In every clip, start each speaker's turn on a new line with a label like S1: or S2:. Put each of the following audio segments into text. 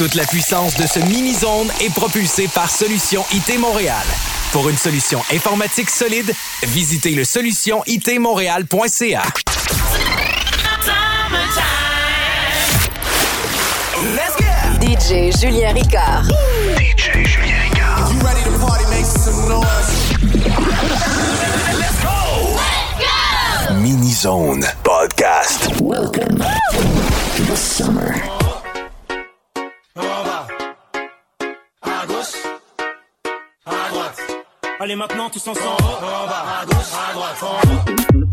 S1: Toute la puissance de ce mini-zone est propulsée par Solution IT Montréal. Pour une solution informatique solide, visitez le solutionitmontréal.ca.
S2: DJ Julien Ricard.
S3: DJ Julien Ricard.
S4: You ready to party, make some noise?
S3: Let's go! Let's go! Mini Zone Podcast.
S5: Welcome to the summer.
S6: Allez maintenant tous ensemble, en bas, à gauche, à droite, en haut.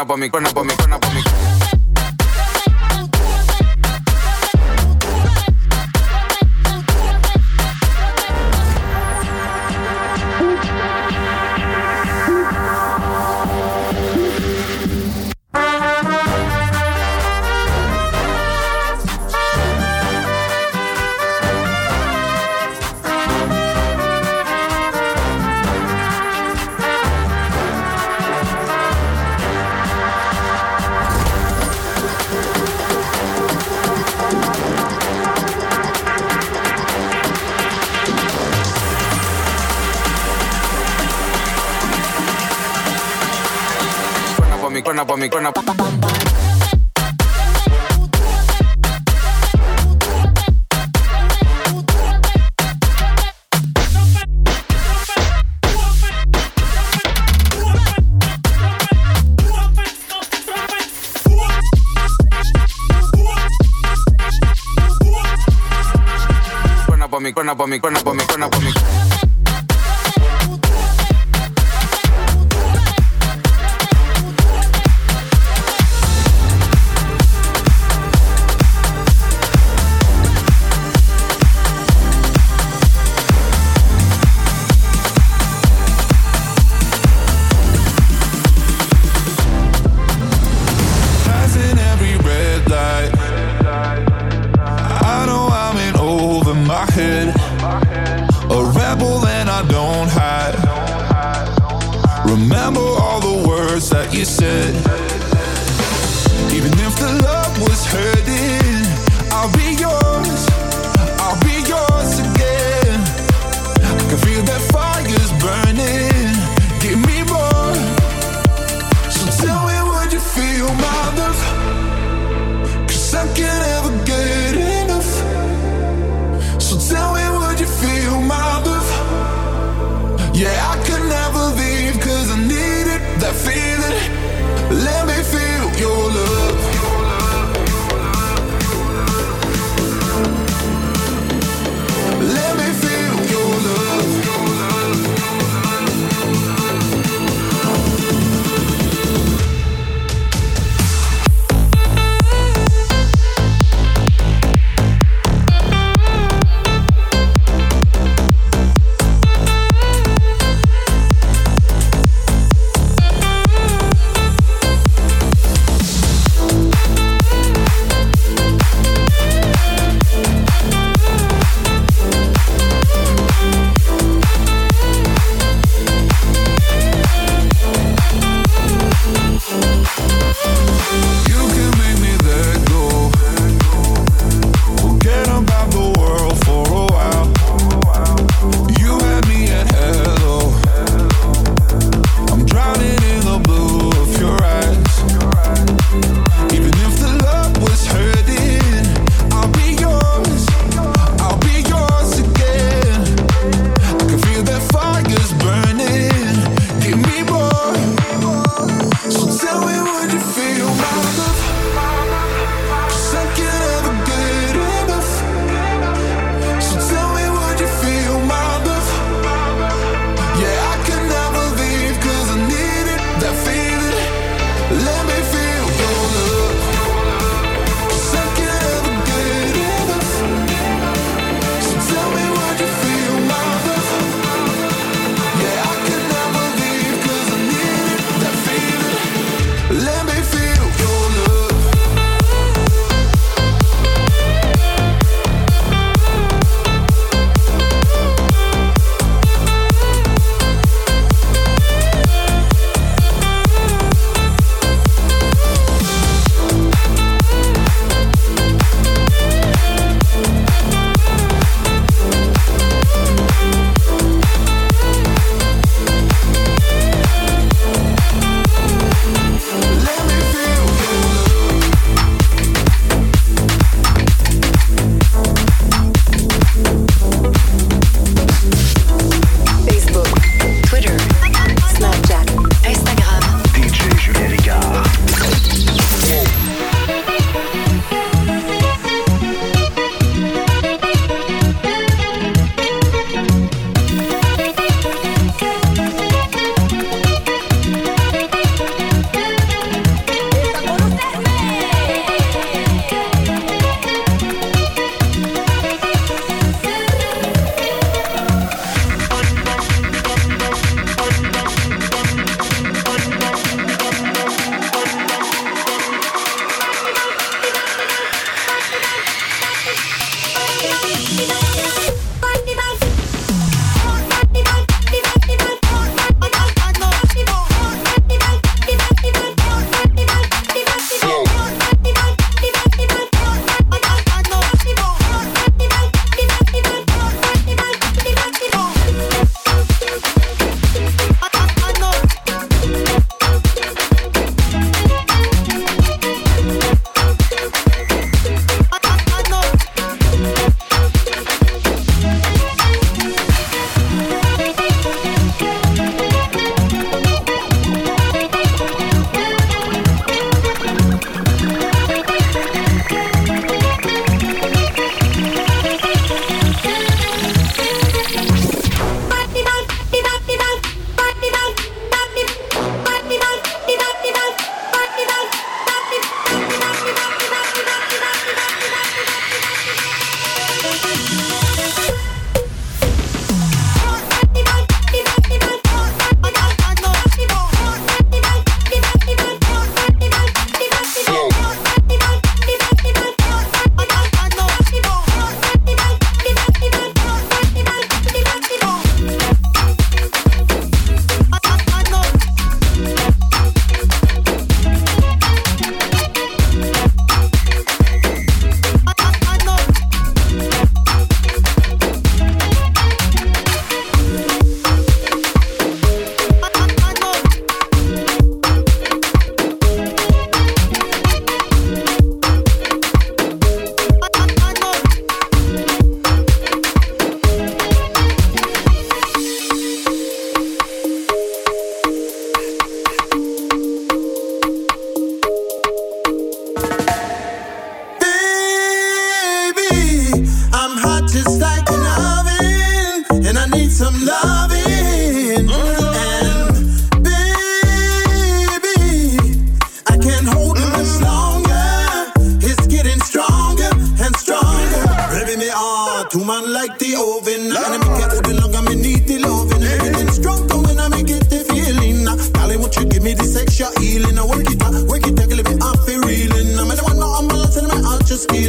S7: up
S8: on me, run up on me, run up on me.
S9: cuerno por mi cuerno por mi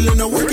S9: heart just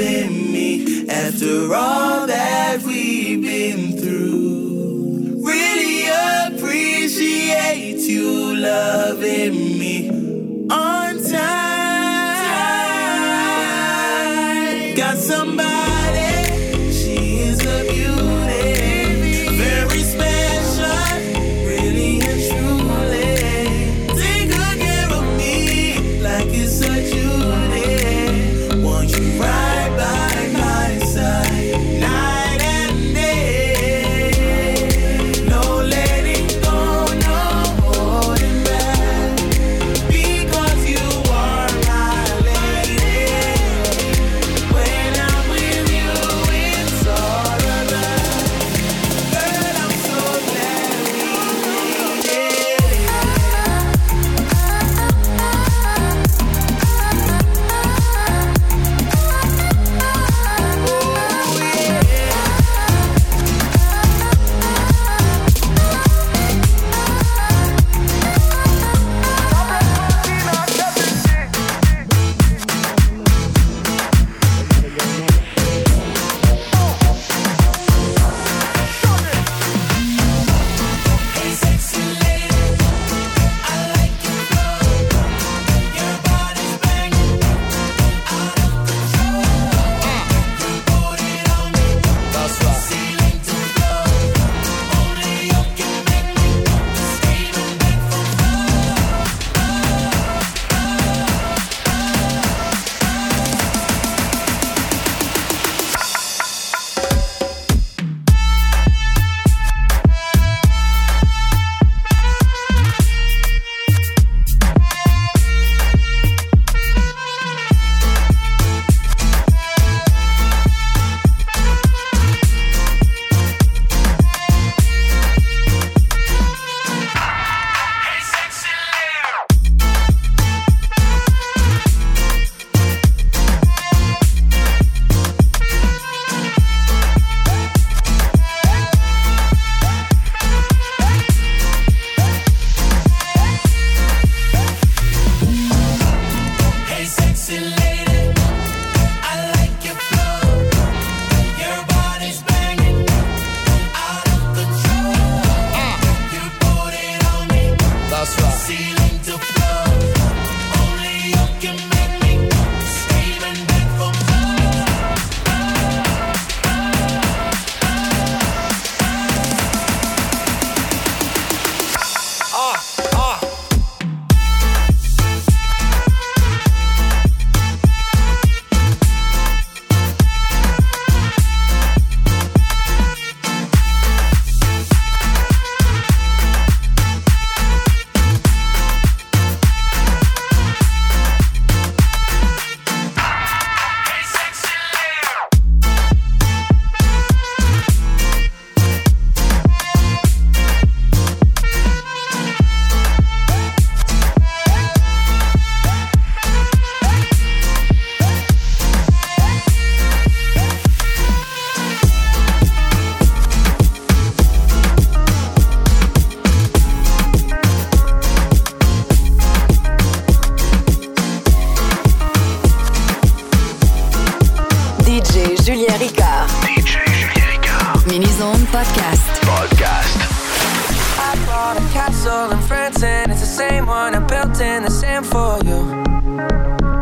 S9: loving me
S10: after all that
S6: we've been through. Really appreciate you loving me on time. Got somebody.
S2: Minizone Podcast.
S3: Podcast.
S10: I bought a castle in France and it's the same one I built in the sand for you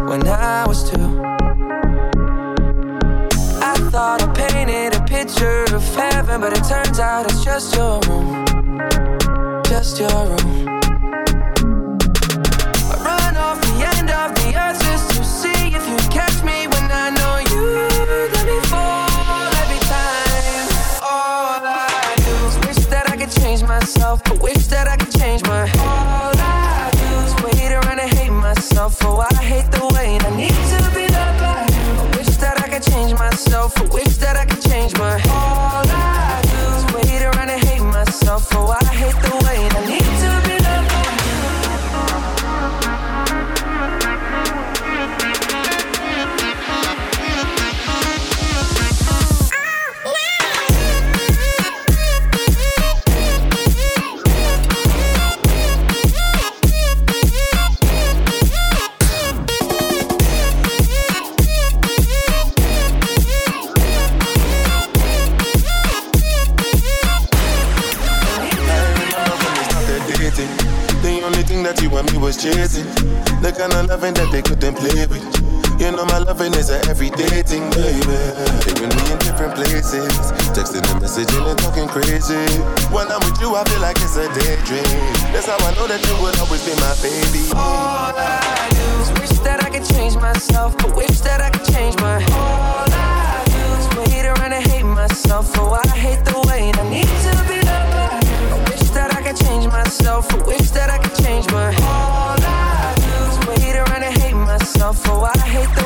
S10: when I was two. I thought I painted a picture of heaven, but it turns out it's just your room. Just your room. myself. I wish that I could change my. All I do is wait around and hate myself. Oh, I hate the way I need.
S11: Kind of loving that they couldn't play with. You know my loving is a everyday thing, baby. Even me in different places, texting and messaging and talking crazy. When I'm with you, I feel like it's a daydream. That's how I know that you will always be my baby.
S10: All I do is wish that I could change myself, but wish that I could change my. All I do is wait around and hate myself, oh I hate the way I need to be loved. I wish that I could change myself, I wish that I could change my. All I and hate myself, oh I hate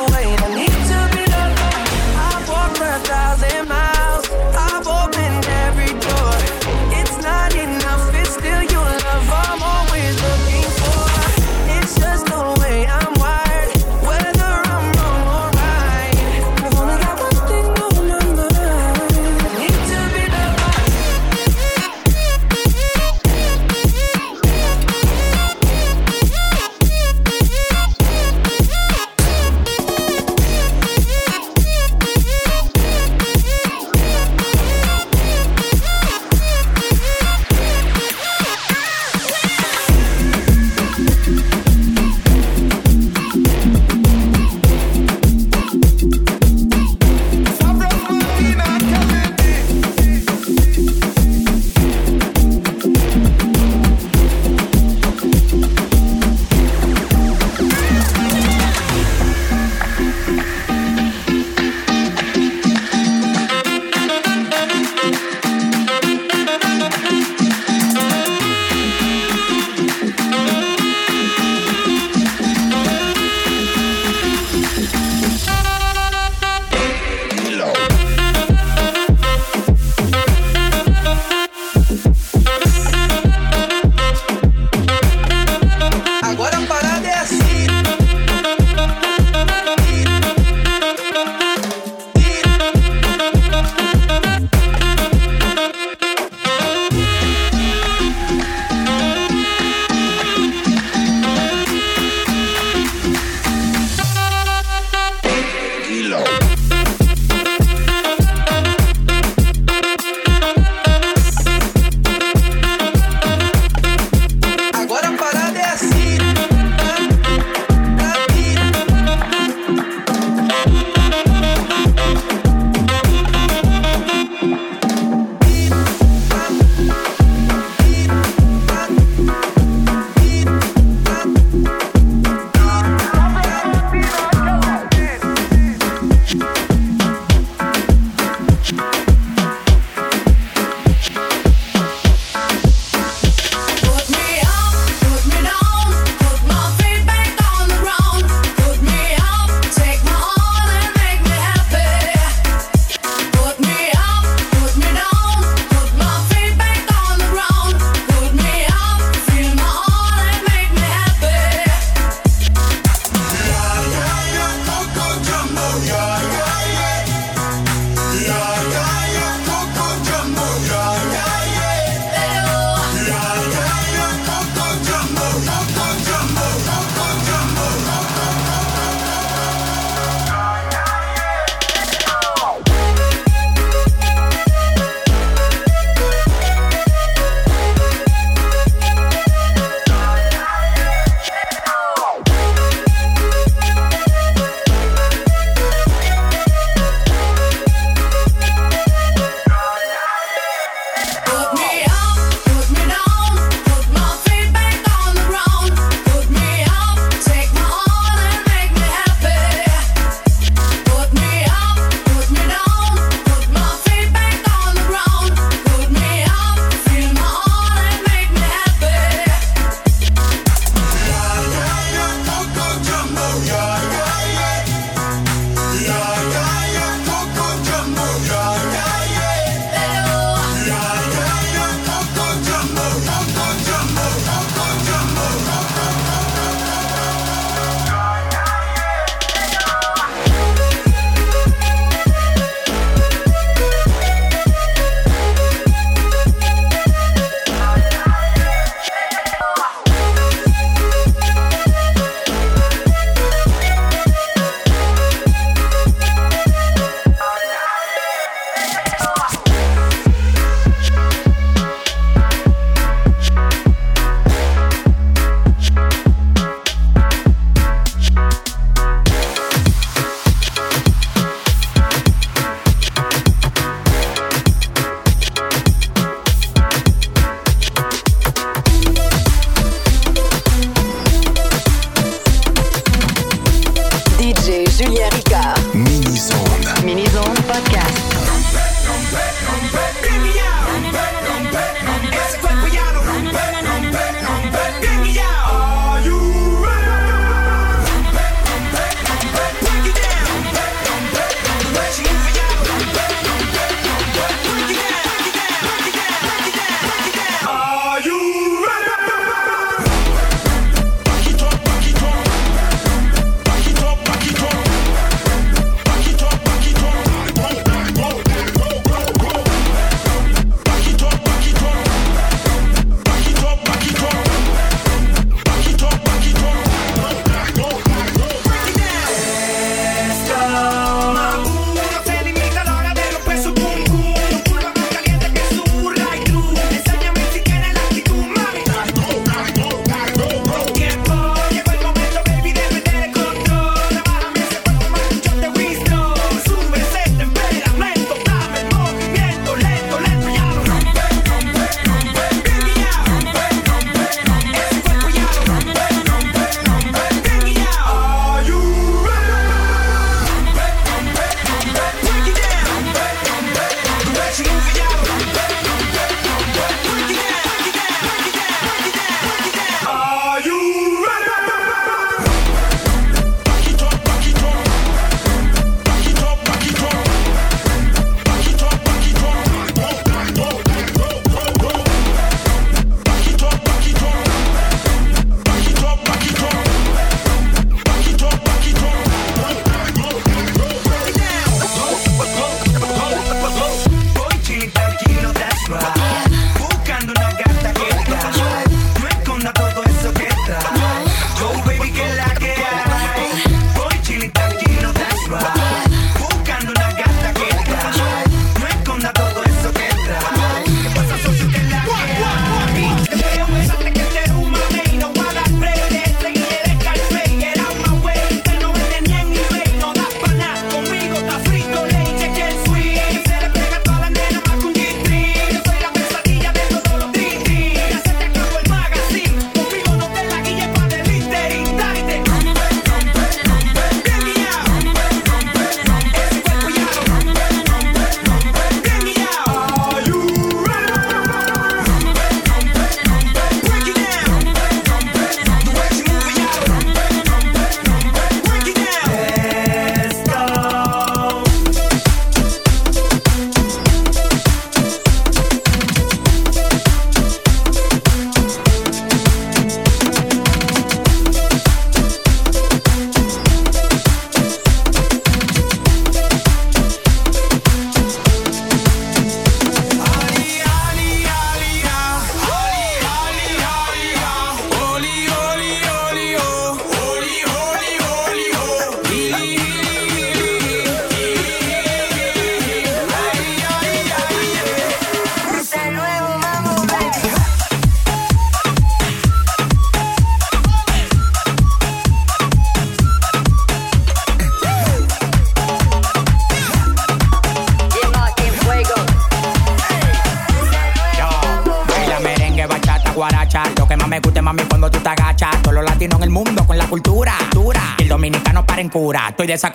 S12: estoy de esa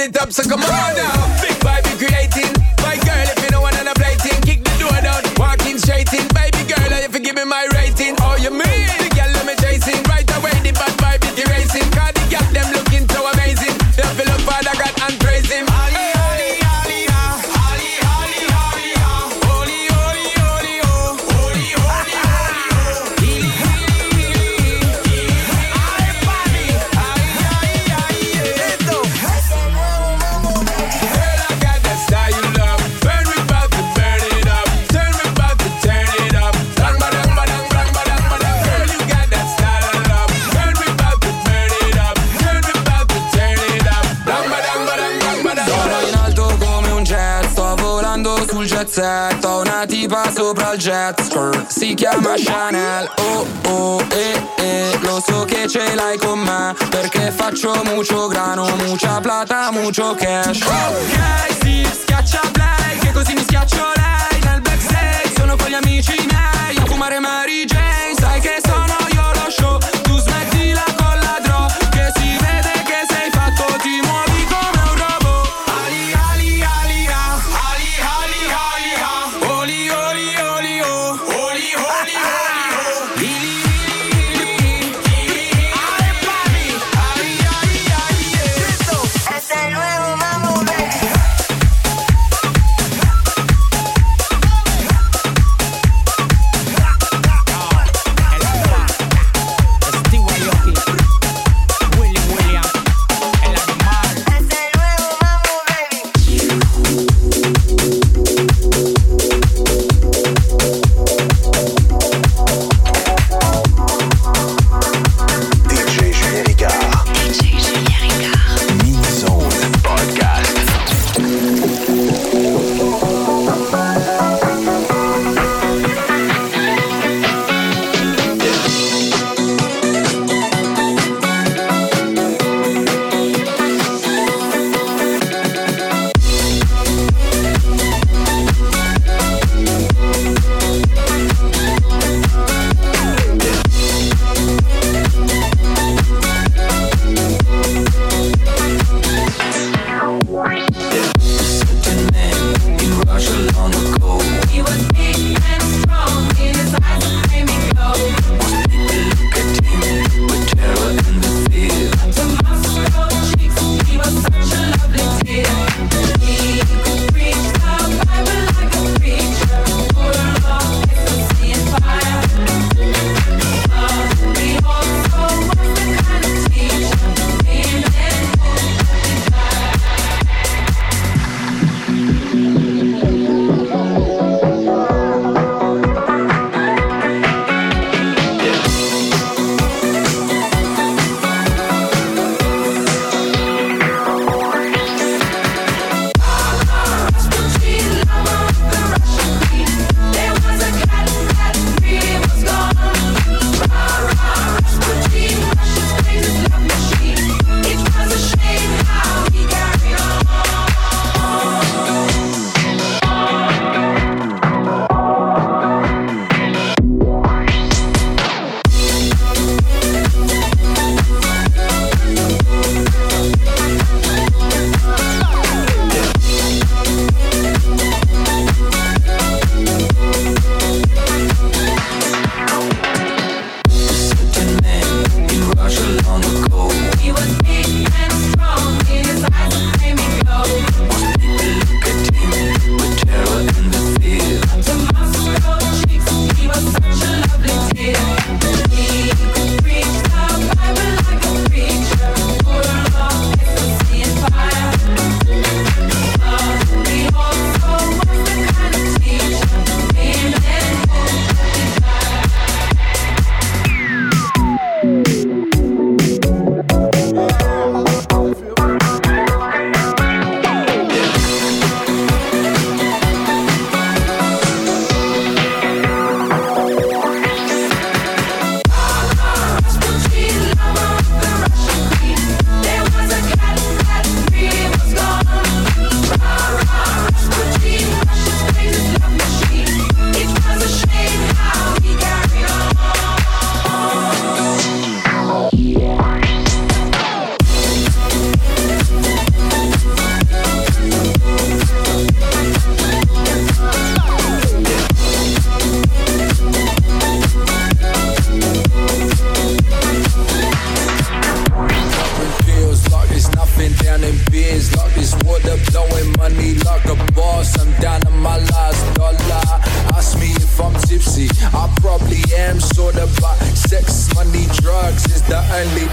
S12: really top,
S13: so come on now.
S14: Mucho, mucho grano, mucha plata, mucho cash.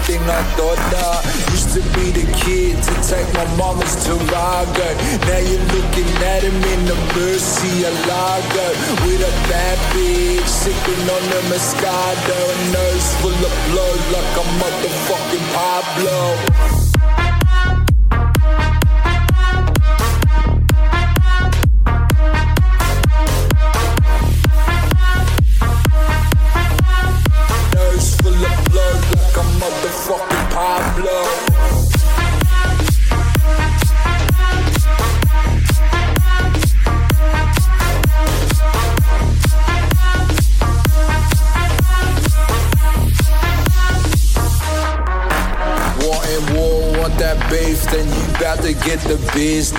S14: everything I thought I used
S15: to be the kid to
S16: take my mama's Tarago. Now you're looking at him in the Mercy of Lago. with a bad bitch sipping on the Moscato, a nurse full of blood like a motherfucking Pablo.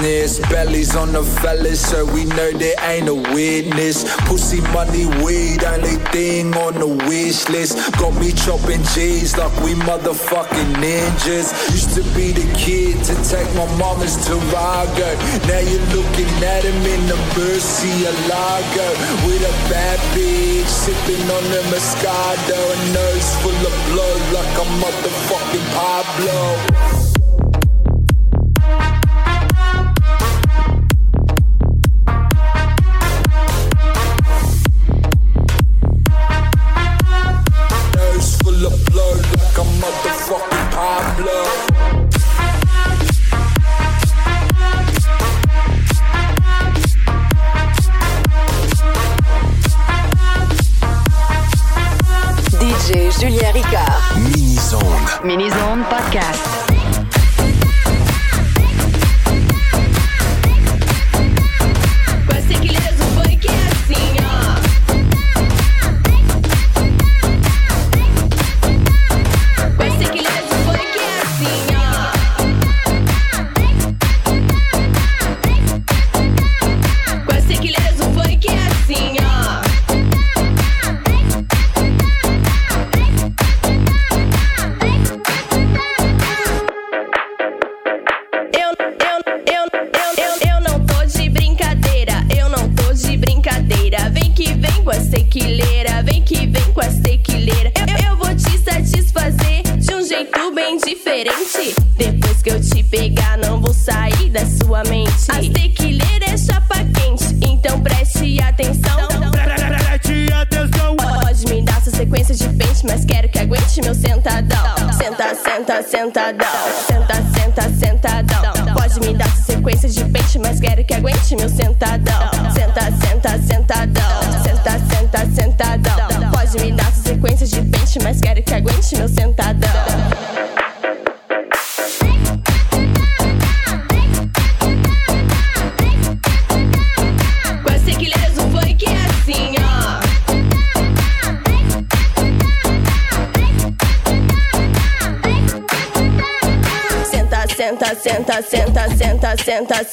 S16: Business. Bellies on the fellas, so we know there ain't a witness. Pussy money, weed, only thing on the wish list. Got me chopping G's like we motherfucking ninjas. Used to be the kid to take my mama's Tarago. Now you're looking at him in the Mercy Alago. With a bad bitch, sipping on the Moscato. A nose full of blood like a motherfucking Pablo.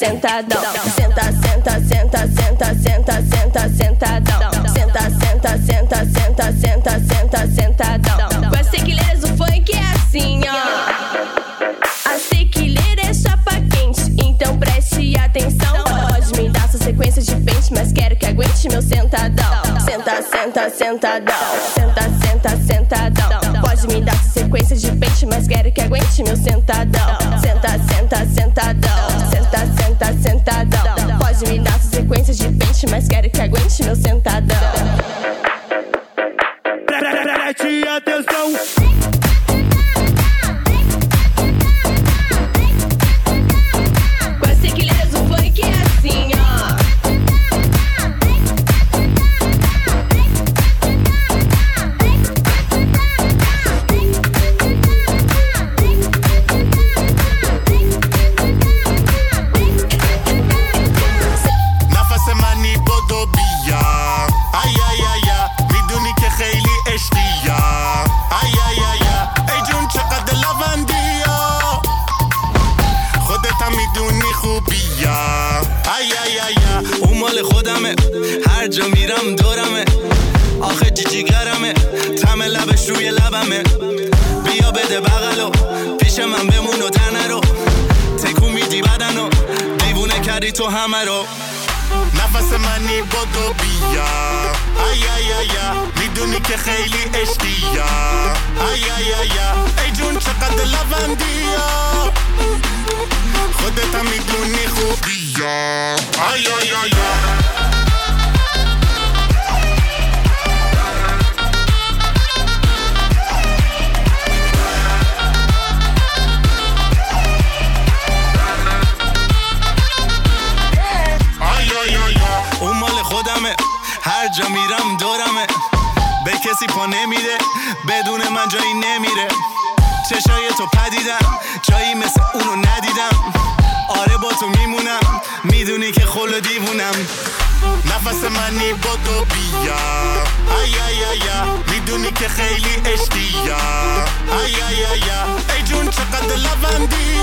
S17: Sentadão. Senta, senta, senta, senta, senta, senta, sentadão. Senta, senta, senta, senta, senta, senta, sentadão. Com esse equilíbrio do funk é assim, ó. A tequileira é chapa quente, então preste atenção. Pode me dar essa sequência de pente, mas quero que aguente meu sentadão. Senta, senta, sentadão. Senta, senta, sentadão. Pode me dar sequência de pente, mas quero que aguente meu sentadão. Senta, senta, sentadão. Senta, senta, sentadão. Pode me dar sequência de pente, mas quero que aguente meu sentadão.
S6: Preste atenção.
S18: داری تو همه رو.
S19: نفس منی بودو بیا. ای ای ای ای می‌دونی که خیلی عشقی ای ای ای ای ای جون چقدر لبندی خودت هم
S18: می‌دونی خوبی ای ای ای, ای هر جا میرم دورمه. به کسی پا نمیره بدون من جایی نمیره. چشای تو پدیدم جایی مثل اونو ندیدم. آره با تو میمونم می‌دونی که خل و دیوونم.
S19: نفس منی با تو بیا. ای ای ای می‌دونی که خیلی اشتیام ای ای ای ای جون چقدر لبندی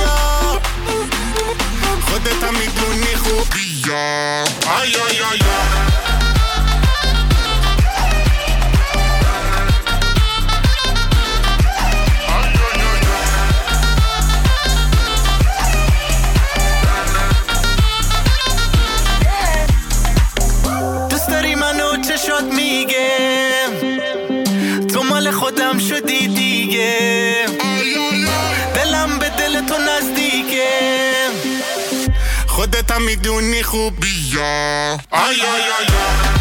S19: خودت هم می‌دونی خوبی ای ای ای
S10: Tammy doe niet goed bij jou.
S1: Ai, ai.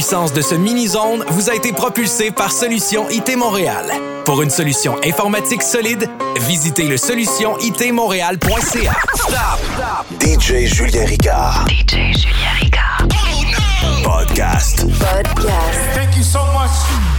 S1: Puissance de ce mini-zone vous a été propulsée par Solution IT Montréal. Pour une solution informatique solide, visitez le solutionitmontréal.ca. Stop!
S3: DJ Julien Ricard.
S2: DJ Julien Ricard.
S3: Podcast.
S2: Podcast.
S6: Thank you so much.